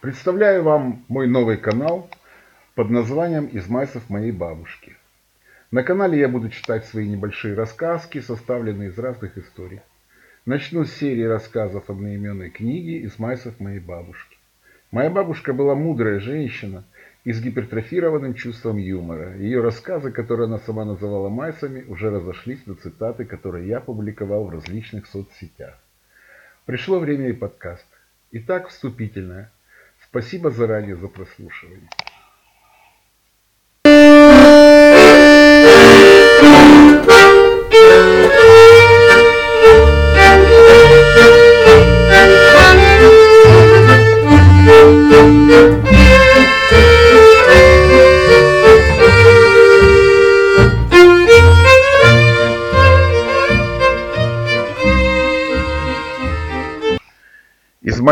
Представляю вам мой новый канал под названием «Измайсов моей бабушки». На канале я буду читать свои небольшие рассказки, составленные из разных историй. Начну с серии рассказов одноименной книги «Измайсов моей бабушки». Моя бабушка была мудрая женщина и с гипертрофированным чувством юмора. Ее рассказы, которые она сама называла майсами, уже разошлись на цитаты, которые я публиковал в различных соцсетях. Пришло время и подкаст. Итак, вступительное. Спасибо заранее за прослушивание.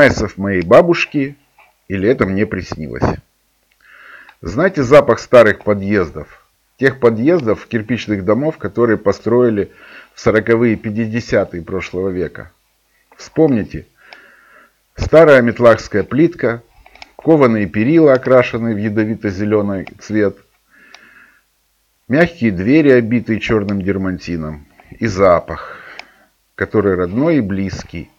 Майсов моей бабушки или это мне приснилось? Знаете запах старых подъездов? Тех подъездов кирпичных домов, которые построили в 40-е 50-е прошлого века. Вспомните. Старая метлахская плитка, кованые перила, окрашенные в ядовито-зеленый цвет, мягкие двери, обитые черным дермантином, и запах, который родной и близкий,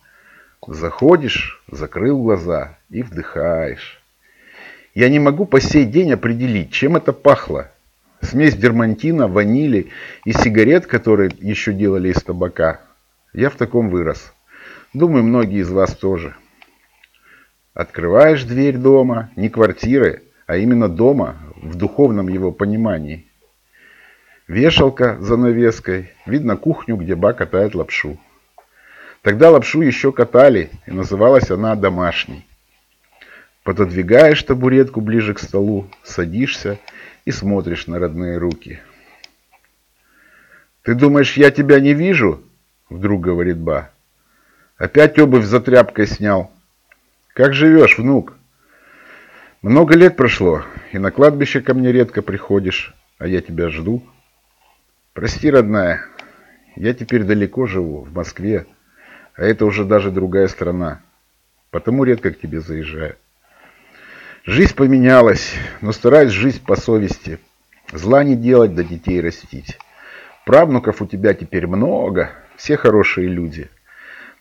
Заходишь, закрыл глаза и вдыхаешь. Я не могу по сей день определить, чем это пахло. Смесь дермантина, ванили и сигарет, которые еще делали из табака. Я в таком вырос. Думаю, многие из вас тоже. Открываешь дверь дома, не квартиры, а именно дома, в духовном его понимании. Вешалка за навеской, видно кухню, где ба катает лапшу. Тогда лапшу еще катали, и называлась она домашней. Пододвигаешь табуретку ближе к столу, садишься и смотришь на родные руки. «Ты думаешь, я тебя не вижу?» — вдруг говорит Ба. «Опять обувь за тряпкой снял. Как живешь, внук?» «Много лет прошло, и на кладбище ко мне редко приходишь, а я тебя жду. Прости, родная, я теперь далеко живу, в Москве, а это уже даже другая страна. Потому редко к тебе заезжаю. Жизнь поменялась, но стараюсь жить по совести. Зла не делать, да детей растить. Правнуков у тебя теперь много, все хорошие люди.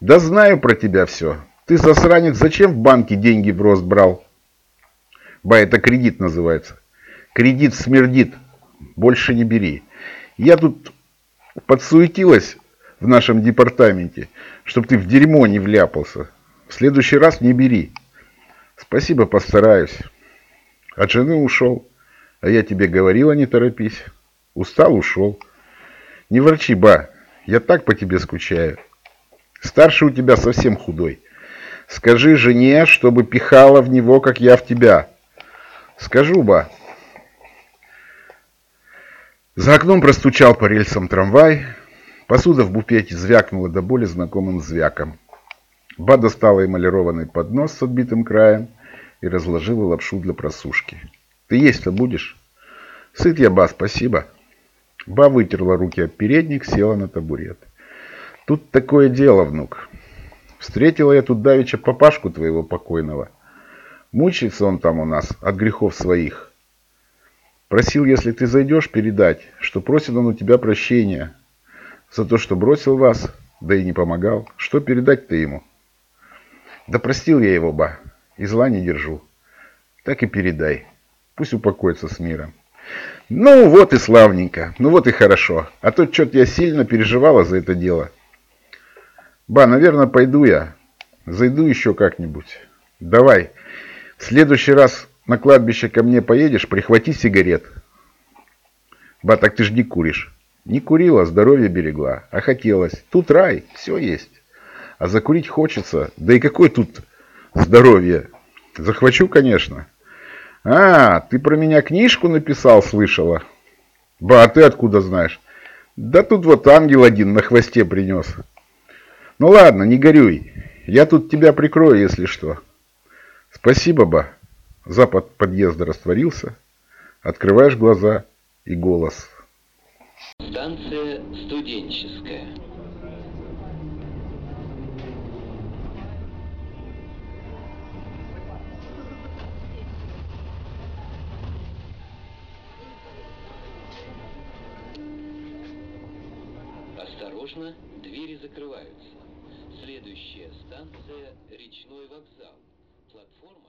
Да знаю про тебя все. Ты, засранец, зачем в банке деньги в рост брал? Ба, это кредит называется. Кредит смердит. Больше не бери. Я тут подсуетилась в нашем департаменте, чтобы ты в дерьмо не вляпался. В следующий раз не бери. Спасибо, постараюсь. От жены ушел. А я тебе говорила, не торопись. Устал, ушел. Не ворчи, ба. Я так по тебе скучаю. Старший у тебя совсем худой. Скажи жене, чтобы пихала в него, как я в тебя. Скажу, ба. За окном простучал по рельсам трамвай. Посуда в буфете звякнула до боли знакомым звяком. Ба достала эмалированный поднос с отбитым краем и разложила лапшу для просушки. «Ты есть-то будешь?» «Сыт я, Ба, спасибо». Ба вытерла руки об передник, села на табурет. «Тут такое дело, внук. Встретила я тут давеча папашку твоего покойного. Мучается он там у нас от грехов своих. Просил, если ты зайдешь, передать, что просит он у тебя прощения, за то, что бросил вас, да и не помогал. Что передать-то ему? Да простил я его, ба, и зла не держу. Так и передай. Пусть упокоится с миром. Ну вот и славненько, ну вот и хорошо. А то что-то я сильно переживала за это дело. Ба, наверное, пойду я. Зайду еще как-нибудь. Давай, в следующий раз на кладбище ко мне поедешь, прихвати сигарет. Ба, так ты ж не куришь. Не курила, здоровье берегла, а хотелось. Тут рай, все есть. А закурить хочется. Да и какое тут здоровье? Захвачу, конечно. А, ты про меня книжку написал, слышала? Ба, а ты откуда знаешь? Да тут вот ангел один на хвосте принес. Ну ладно, не горюй. Я тут тебя прикрою, если что. Спасибо, ба. Запад подъезда растворился. Открываешь глаза и голос. Станция студенческая. Осторожно, двери закрываются. Следующая станция – речной вокзал. Платформа